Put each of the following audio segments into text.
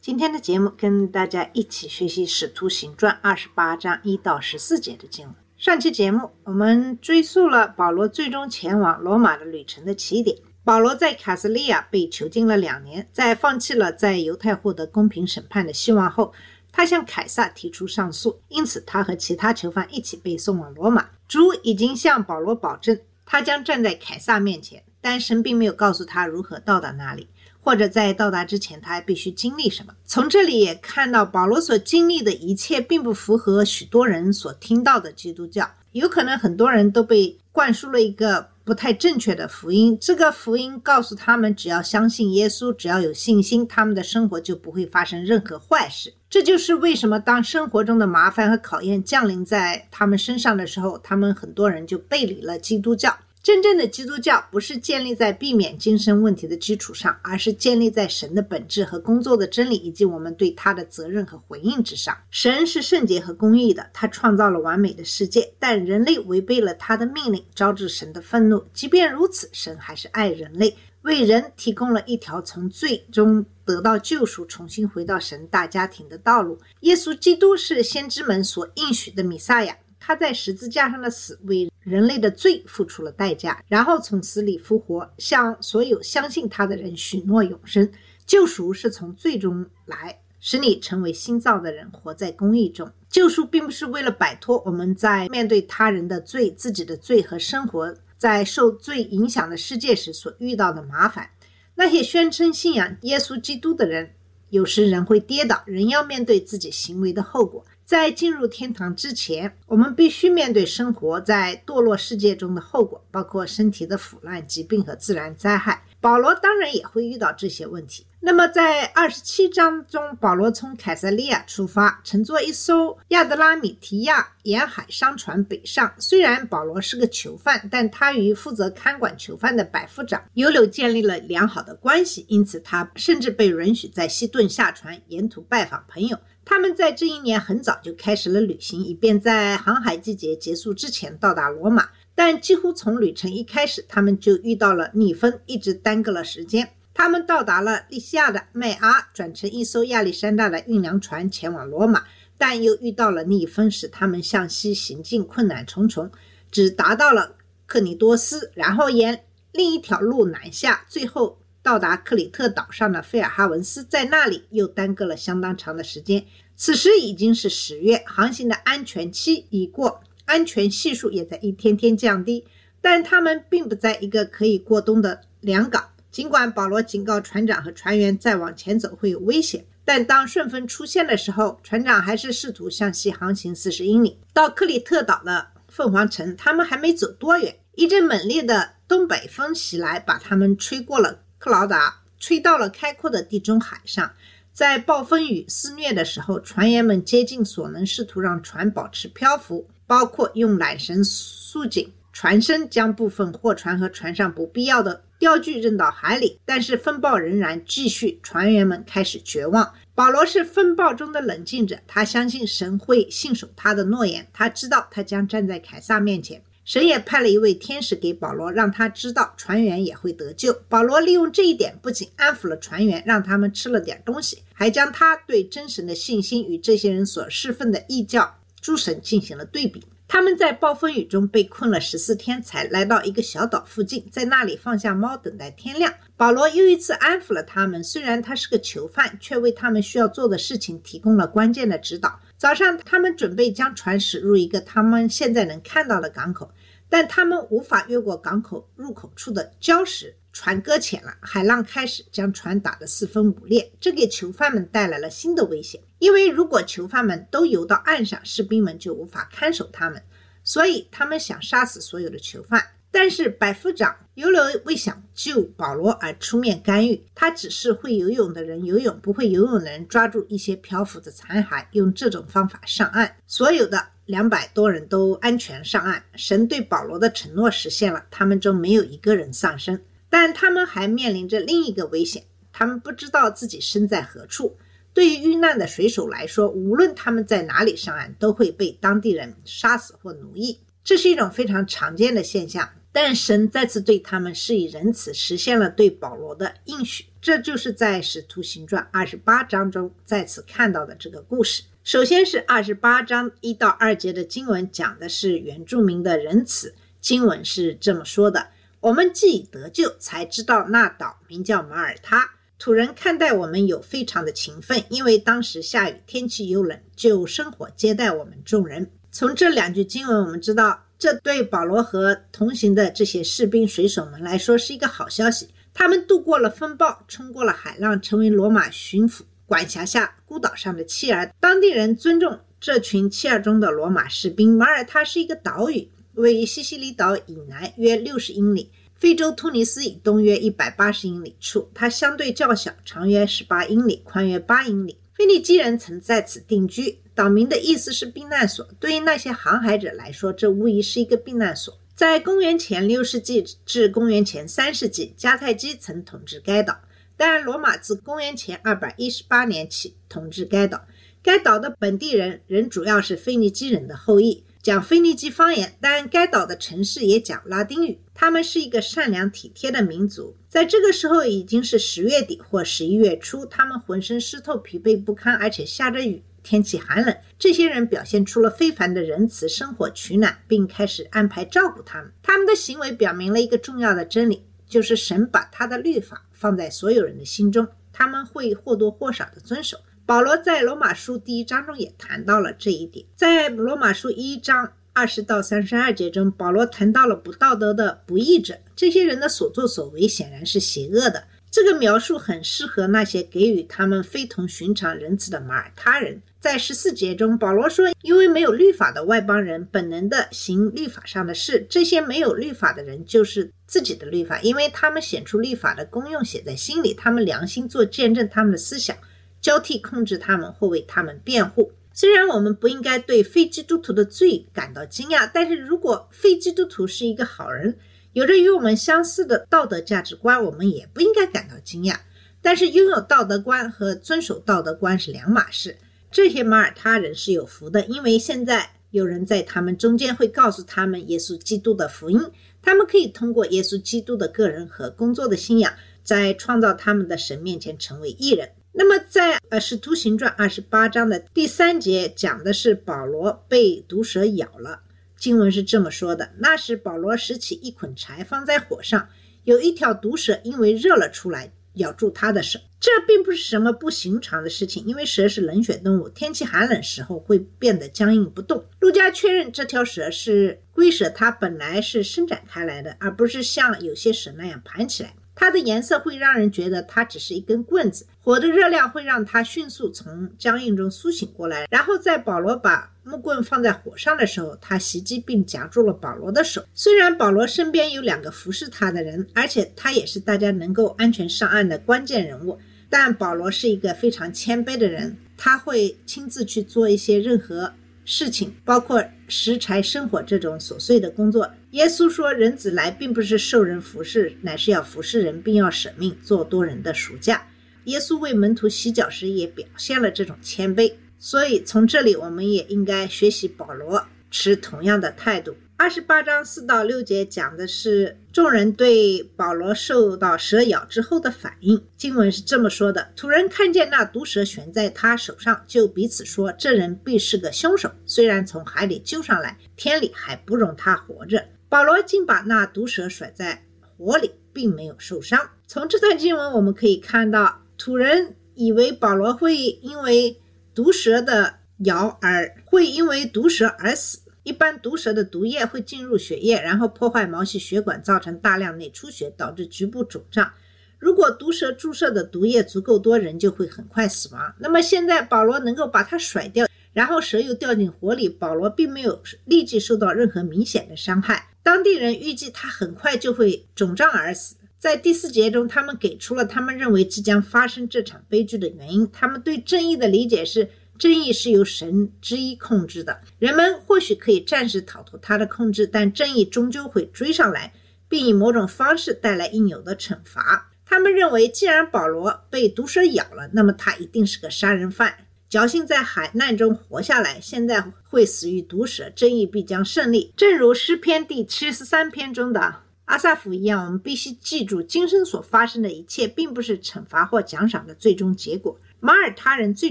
今天的节目跟大家一起学习《使徒行传》二十八章一到十四节的经文。上期节目我们追溯了保罗最终前往罗马的旅程的起点。保罗在卡斯利亚被囚禁了两年，在放弃了在犹太获得公平审判的希望后，他向凯撒提出上诉，因此他和其他囚犯一起被送往罗马。主已经向保罗保证，他将站在凯撒面前，但神并没有告诉他如何到达那里。或者在到达之前，他还必须经历什么？从这里也看到，保罗所经历的一切，并不符合许多人所听到的基督教。有可能很多人都被灌输了一个不太正确的福音。这个福音告诉他们，只要相信耶稣，只要有信心，他们的生活就不会发生任何坏事。这就是为什么当生活中的麻烦和考验降临在他们身上的时候，他们很多人就背离了基督教。真正的基督教不是建立在避免精神问题的基础上，而是建立在神的本质和工作的真理以及我们对他的责任和回应之上。神是圣洁和公义的，他创造了完美的世界，但人类违背了他的命令，招致神的愤怒。即便如此，神还是爱人类，为人提供了一条从罪中得到救赎、重新回到神大家庭的道路。耶稣基督是先知们所应许的弥撒亚。他在十字架上的死为人类的罪付出了代价，然后从死里复活，向所有相信他的人许诺永生。救赎是从罪中来，使你成为新造的人，活在公义中。救赎并不是为了摆脱我们在面对他人的罪、自己的罪和生活在受罪影响的世界时所遇到的麻烦。那些宣称信仰耶稣基督的人，有时人会跌倒，人要面对自己行为的后果。在进入天堂之前，我们必须面对生活在堕落世界中的后果，包括身体的腐烂、疾病和自然灾害。保罗当然也会遇到这些问题。那么，在二十七章中，保罗从凯撒利亚出发，乘坐一艘亚德拉米提亚沿海商船北上。虽然保罗是个囚犯，但他与负责看管囚犯的百夫长尤柳建立了良好的关系，因此他甚至被允许在西顿下船，沿途拜访朋友。他们在这一年很早就开始了旅行，以便在航海季节结束之前到达罗马。但几乎从旅程一开始，他们就遇到了逆风，一直耽搁了时间。他们到达了利西亚的麦阿，转乘一艘亚历山大的运粮船前往罗马，但又遇到了逆风，使他们向西行进困难重重，只达到了克里多斯，然后沿另一条路南下，最后。到达克里特岛上的费尔哈文斯，在那里又耽搁了相当长的时间。此时已经是十月，航行的安全期已过，安全系数也在一天天降低。但他们并不在一个可以过冬的良港。尽管保罗警告船长和船员再往前走会有危险，但当顺风出现的时候，船长还是试图向西航行四十英里，到克里特岛的凤凰城。他们还没走多远，一阵猛烈的东北风袭来，把他们吹过了。克劳达吹到了开阔的地中海上，在暴风雨肆虐的时候，船员们竭尽所能，试图让船保持漂浮，包括用缆绳束紧船身，将部分货船和船上不必要的钓具扔到海里。但是风暴仍然继续，船员们开始绝望。保罗是风暴中的冷静者，他相信神会信守他的诺言，他知道他将站在凯撒面前。神也派了一位天使给保罗，让他知道船员也会得救。保罗利用这一点，不仅安抚了船员，让他们吃了点东西，还将他对真神的信心与这些人所侍奉的异教诸神进行了对比。他们在暴风雨中被困了十四天，才来到一个小岛附近，在那里放下猫，等待天亮。保罗又一次安抚了他们。虽然他是个囚犯，却为他们需要做的事情提供了关键的指导。早上，他们准备将船驶入一个他们现在能看到的港口。但他们无法越过港口入口处的礁石，船搁浅了，海浪开始将船打得四分五裂，这给囚犯们带来了新的危险。因为如果囚犯们都游到岸上，士兵们就无法看守他们，所以他们想杀死所有的囚犯。但是百夫长犹留未想救保罗而出面干预，他只是会游泳的人游泳，不会游泳的人抓住一些漂浮的残骸，用这种方法上岸。所有的两百多人都安全上岸。神对保罗的承诺实现了，他们中没有一个人丧生，但他们还面临着另一个危险，他们不知道自己身在何处。对于遇难的水手来说，无论他们在哪里上岸，都会被当地人杀死或奴役。这是一种非常常见的现象。但神再次对他们施以仁慈，实现了对保罗的应许。这就是在《使徒行传》二十八章中再次看到的这个故事。首先是二十八章一到二节的经文，讲的是原住民的仁慈。经文是这么说的：“我们既已得救，才知道那岛名叫马耳他。土人看待我们有非常的勤奋，因为当时下雨，天气又冷，就生火接待我们众人。”从这两句经文，我们知道。这对保罗和同行的这些士兵、水手们来说是一个好消息。他们度过了风暴，冲过了海浪，成为罗马巡抚管辖下孤岛上的弃儿。当地人尊重这群弃儿中的罗马士兵。马耳他是一个岛屿，位于西西里岛以南约六十英里，非洲突尼斯以东约一百八十英里处。它相对较小，长约十八英里，宽约八英里。腓尼基人曾在此定居。岛名的意思是避难所。对于那些航海者来说，这无疑是一个避难所。在公元前六世纪至公元前三世纪，迦太基曾统治该岛，但罗马自公元前二百一十八年起统治该岛。该岛的本地人仍主要是腓尼基人的后裔。讲腓尼基方言，但该岛的城市也讲拉丁语。他们是一个善良体贴的民族。在这个时候已经是十月底或十一月初，他们浑身湿透、疲惫不堪，而且下着雨，天气寒冷。这些人表现出了非凡的仁慈，生火取暖，并开始安排照顾他们。他们的行为表明了一个重要的真理，就是神把他的律法放在所有人的心中，他们会或多或少的遵守。保罗在罗马书第一章中也谈到了这一点。在罗马书一章二十到三十二节中，保罗谈到了不道德的不义者，这些人的所作所为显然是邪恶的。这个描述很适合那些给予他们非同寻常仁慈的马耳他人。在十四节中，保罗说：“因为没有律法的外邦人本能的行律法上的事，这些没有律法的人就是自己的律法，因为他们显出律法的功用写在心里，他们良心做见证，他们的思想。”交替控制他们或为他们辩护。虽然我们不应该对非基督徒的罪感到惊讶，但是如果非基督徒是一个好人，有着与我们相似的道德价值观，我们也不应该感到惊讶。但是拥有道德观和遵守道德观是两码事。这些马耳他人是有福的，因为现在有人在他们中间会告诉他们耶稣基督的福音，他们可以通过耶稣基督的个人和工作的信仰，在创造他们的神面前成为艺人。那么，在呃《使徒行传》二十八章的第三节讲的是保罗被毒蛇咬了。经文是这么说的：那时保罗拾起一捆柴放在火上，有一条毒蛇因为热了出来，咬住他的手。这并不是什么不寻常的事情，因为蛇是冷血动物，天气寒冷时候会变得僵硬不动。陆家确认这条蛇是龟蛇，它本来是伸展开来的，而不是像有些蛇那样盘起来。它的颜色会让人觉得它只是一根棍子，火的热量会让它迅速从僵硬中苏醒过来。然后在保罗把木棍放在火上的时候，他袭击并夹住了保罗的手。虽然保罗身边有两个服侍他的人，而且他也是大家能够安全上岸的关键人物，但保罗是一个非常谦卑的人，他会亲自去做一些任何。事情包括食材生活这种琐碎的工作。耶稣说：“人子来，并不是受人服侍，乃是要服侍人，并要舍命做多人的赎价。”耶稣为门徒洗脚时也表现了这种谦卑。所以从这里，我们也应该学习保罗，持同样的态度。二十八章四到六节讲的是众人对保罗受到蛇咬之后的反应。经文是这么说的：土人看见那毒蛇悬在他手上，就彼此说：“这人必是个凶手。虽然从海里救上来，天理还不容他活着。”保罗竟把那毒蛇甩在火里，并没有受伤。从这段经文我们可以看到，土人以为保罗会因为毒蛇的咬而会因为毒蛇而死。一般毒蛇的毒液会进入血液，然后破坏毛细血管，造成大量内出血，导致局部肿胀。如果毒蛇注射的毒液足够多，人就会很快死亡。那么现在保罗能够把它甩掉，然后蛇又掉进火里，保罗并没有立即受到任何明显的伤害。当地人预计他很快就会肿胀而死。在第四节中，他们给出了他们认为即将发生这场悲剧的原因。他们对正义的理解是：正义是由神之一控制的，人们或许可以暂时逃脱他的控制，但正义终究会追上来，并以某种方式带来应有的惩罚。他们认为，既然保罗被毒蛇咬了，那么他一定是个杀人犯。侥幸在海难中活下来，现在会死于毒蛇，正义必将胜利。正如诗篇第七十三篇中的阿萨夫一样，我们必须记住，今生所发生的一切，并不是惩罚或奖赏的最终结果。马耳他人最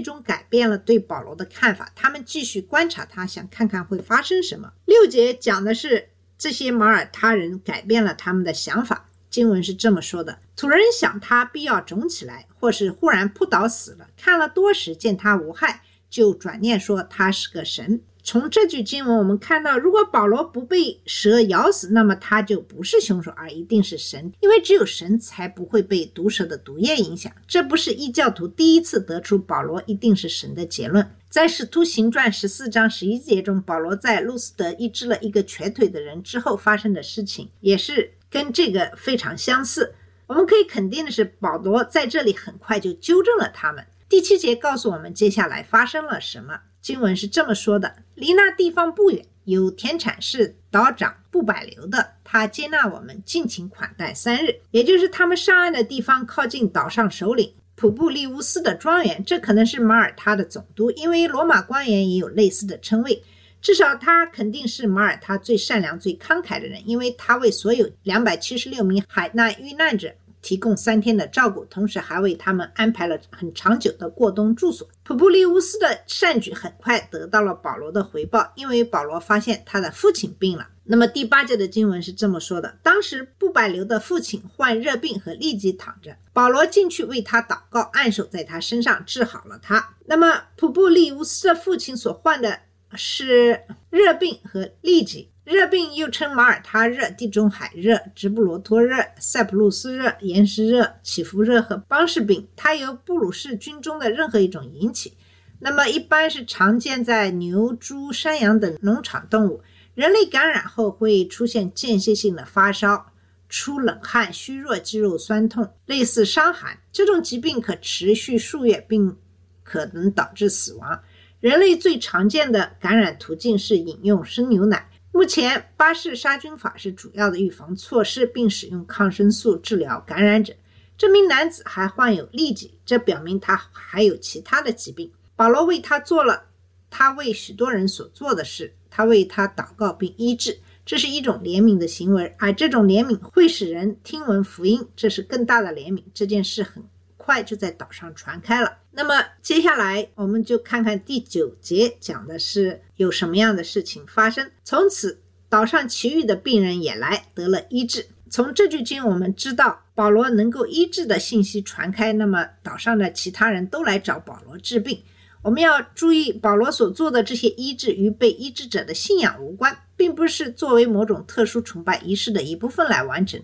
终改变了对保罗的看法，他们继续观察他，想看看会发生什么。六节讲的是这些马耳他人改变了他们的想法。经文是这么说的：土人想他必要肿起来，或是忽然扑倒死了。看了多时，见他无害，就转念说他是个神。从这句经文，我们看到，如果保罗不被蛇咬死，那么他就不是凶手，而一定是神，因为只有神才不会被毒蛇的毒液影响。这不是异教徒第一次得出保罗一定是神的结论。在《使徒行传》十四章十一节中，保罗在路斯德医治了一个瘸腿的人之后发生的事情，也是跟这个非常相似。我们可以肯定的是，保罗在这里很快就纠正了他们。第七节告诉我们接下来发生了什么。经文是这么说的：离那地方不远，有田产是岛长布百流的，他接纳我们，尽情款待三日。也就是他们上岸的地方，靠近岛上首领普布利乌斯的庄园，这可能是马耳他的总督，因为罗马官员也有类似的称谓。至少他肯定是马耳他最善良、最慷慨的人，因为他为所有两百七十六名海难遇难者。提供三天的照顾，同时还为他们安排了很长久的过冬住所。普布利乌斯的善举很快得到了保罗的回报，因为保罗发现他的父亲病了。那么第八节的经文是这么说的：当时布百流的父亲患热病和痢疾躺着，保罗进去为他祷告，按手在他身上，治好了他。那么普布利乌斯的父亲所患的是热病和痢疾。热病又称马耳他热、地中海热、直布罗陀热、塞浦路斯热、岩石热、起伏热和邦氏病，它由布鲁氏菌中的任何一种引起。那么一般是常见在牛、猪、山羊等农场动物。人类感染后会出现间歇性的发烧、出冷汗、虚弱、肌肉酸痛，类似伤寒。这种疾病可持续数月，并可能导致死亡。人类最常见的感染途径是饮用生牛奶。目前，巴氏杀菌法是主要的预防措施，并使用抗生素治疗感染者。这名男子还患有痢疾，这表明他还有其他的疾病。保罗为他做了他为许多人所做的事，他为他祷告并医治，这是一种怜悯的行为，而这种怜悯会使人听闻福音，这是更大的怜悯。这件事很快就在岛上传开了。那么接下来我们就看看第九节讲的是有什么样的事情发生。从此，岛上其余的病人也来得了医治。从这句经我们知道，保罗能够医治的信息传开，那么岛上的其他人都来找保罗治病。我们要注意，保罗所做的这些医治与被医治者的信仰无关，并不是作为某种特殊崇拜仪式的一部分来完成。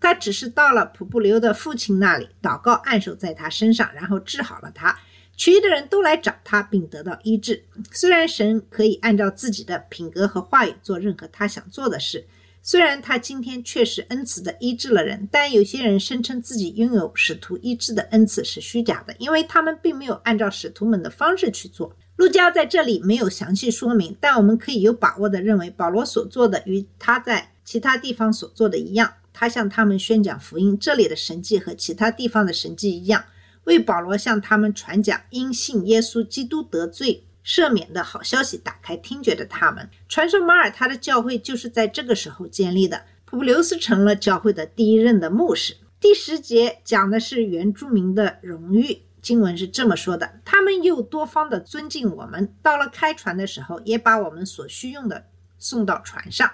他只是到了普布留的父亲那里祷告，按手在他身上，然后治好了他。其余的人都来找他，并得到医治。虽然神可以按照自己的品格和话语做任何他想做的事，虽然他今天确实恩慈的医治了人，但有些人声称自己拥有使徒医治的恩赐是虚假的，因为他们并没有按照使徒们的方式去做。路加在这里没有详细说明，但我们可以有把握的认为，保罗所做的与他在其他地方所做的一样。他向他们宣讲福音，这里的神迹和其他地方的神迹一样，为保罗向他们传讲因信耶稣基督得罪赦免的好消息打开听觉的他们。传说马耳他的教会就是在这个时候建立的。普布留斯成了教会的第一任的牧师。第十节讲的是原住民的荣誉，经文是这么说的：他们又多方的尊敬我们，到了开船的时候，也把我们所需用的送到船上。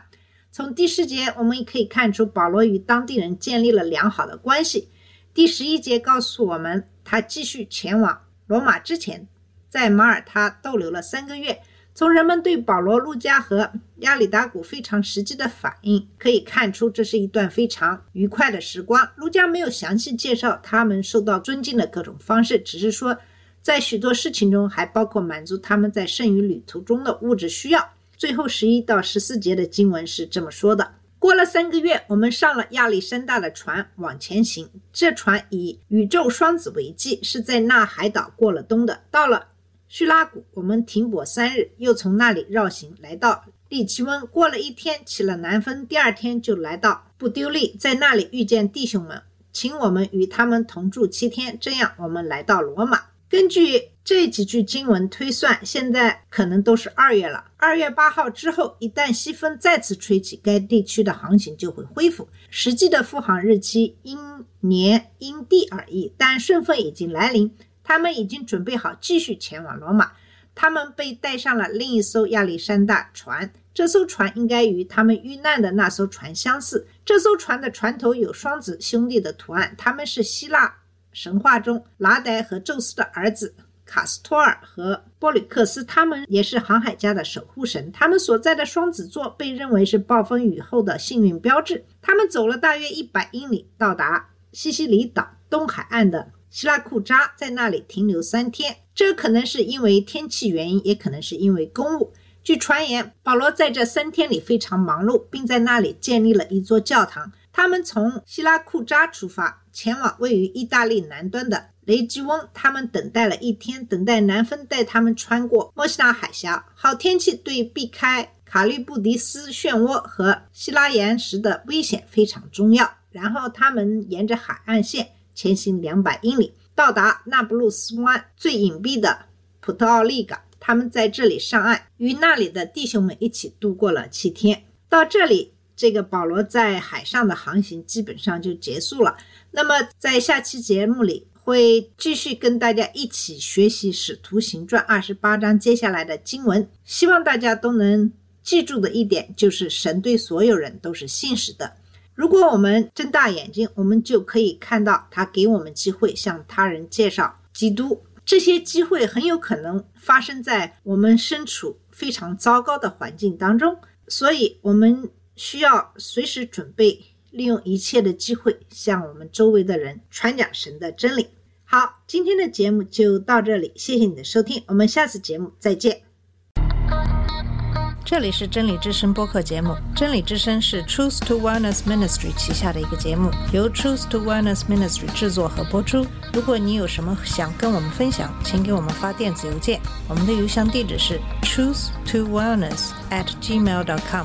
从第十节我们也可以看出，保罗与当地人建立了良好的关系。第十一节告诉我们，他继续前往罗马之前，在马耳他逗留了三个月。从人们对保罗、路加和亚里达古非常实际的反应可以看出，这是一段非常愉快的时光。路加没有详细介绍他们受到尊敬的各种方式，只是说，在许多事情中还包括满足他们在剩余旅途中的物质需要。最后十一到十四节的经文是这么说的：过了三个月，我们上了亚历山大的船往前行。这船以宇宙双子为记，是在那海岛过了冬的。到了叙拉古，我们停泊三日，又从那里绕行来到利奇温。过了一天，起了南风，第二天就来到布丢利，在那里遇见弟兄们，请我们与他们同住七天。这样，我们来到罗马。根据这几句经文推算，现在可能都是二月了。二月八号之后，一旦西风再次吹起，该地区的航行就会恢复。实际的复航日期因年因地而异，但顺风已经来临，他们已经准备好继续前往罗马。他们被带上了另一艘亚历山大船，这艘船应该与他们遇难的那艘船相似。这艘船的船头有双子兄弟的图案，他们是希腊神话中拿德和宙斯的儿子。卡斯托尔和波吕克斯，他们也是航海家的守护神。他们所在的双子座被认为是暴风雨后的幸运标志。他们走了大约一百英里，到达西西里岛东海岸的希拉库扎，在那里停留三天。这可能是因为天气原因，也可能是因为公务。据传言，保罗在这三天里非常忙碌，并在那里建立了一座教堂。他们从希拉库扎出发，前往位于意大利南端的。雷吉翁，他们等待了一天，等待南风带他们穿过墨西拿海峡。好天气对避开卡利布迪斯漩涡和希拉岩石的危险非常重要。然后他们沿着海岸线前行两百英里，到达那不勒斯湾最隐蔽的普特奥利港。他们在这里上岸，与那里的弟兄们一起度过了七天。到这里，这个保罗在海上的航行基本上就结束了。那么在下期节目里。会继续跟大家一起学习《使徒行传》二十八章接下来的经文。希望大家都能记住的一点就是，神对所有人都是信实的。如果我们睁大眼睛，我们就可以看到他给我们机会向他人介绍基督。这些机会很有可能发生在我们身处非常糟糕的环境当中，所以我们需要随时准备，利用一切的机会向我们周围的人传讲神的真理。好，今天的节目就到这里，谢谢你的收听，我们下次节目再见。这里是真理之声播客节目，真理之声是 Truth to Wellness Ministry 旗下的一个节目，由 Truth to Wellness Ministry 制作和播出。如果你有什么想跟我们分享，请给我们发电子邮件，我们的邮箱地址是 truth to wellness at gmail dot com。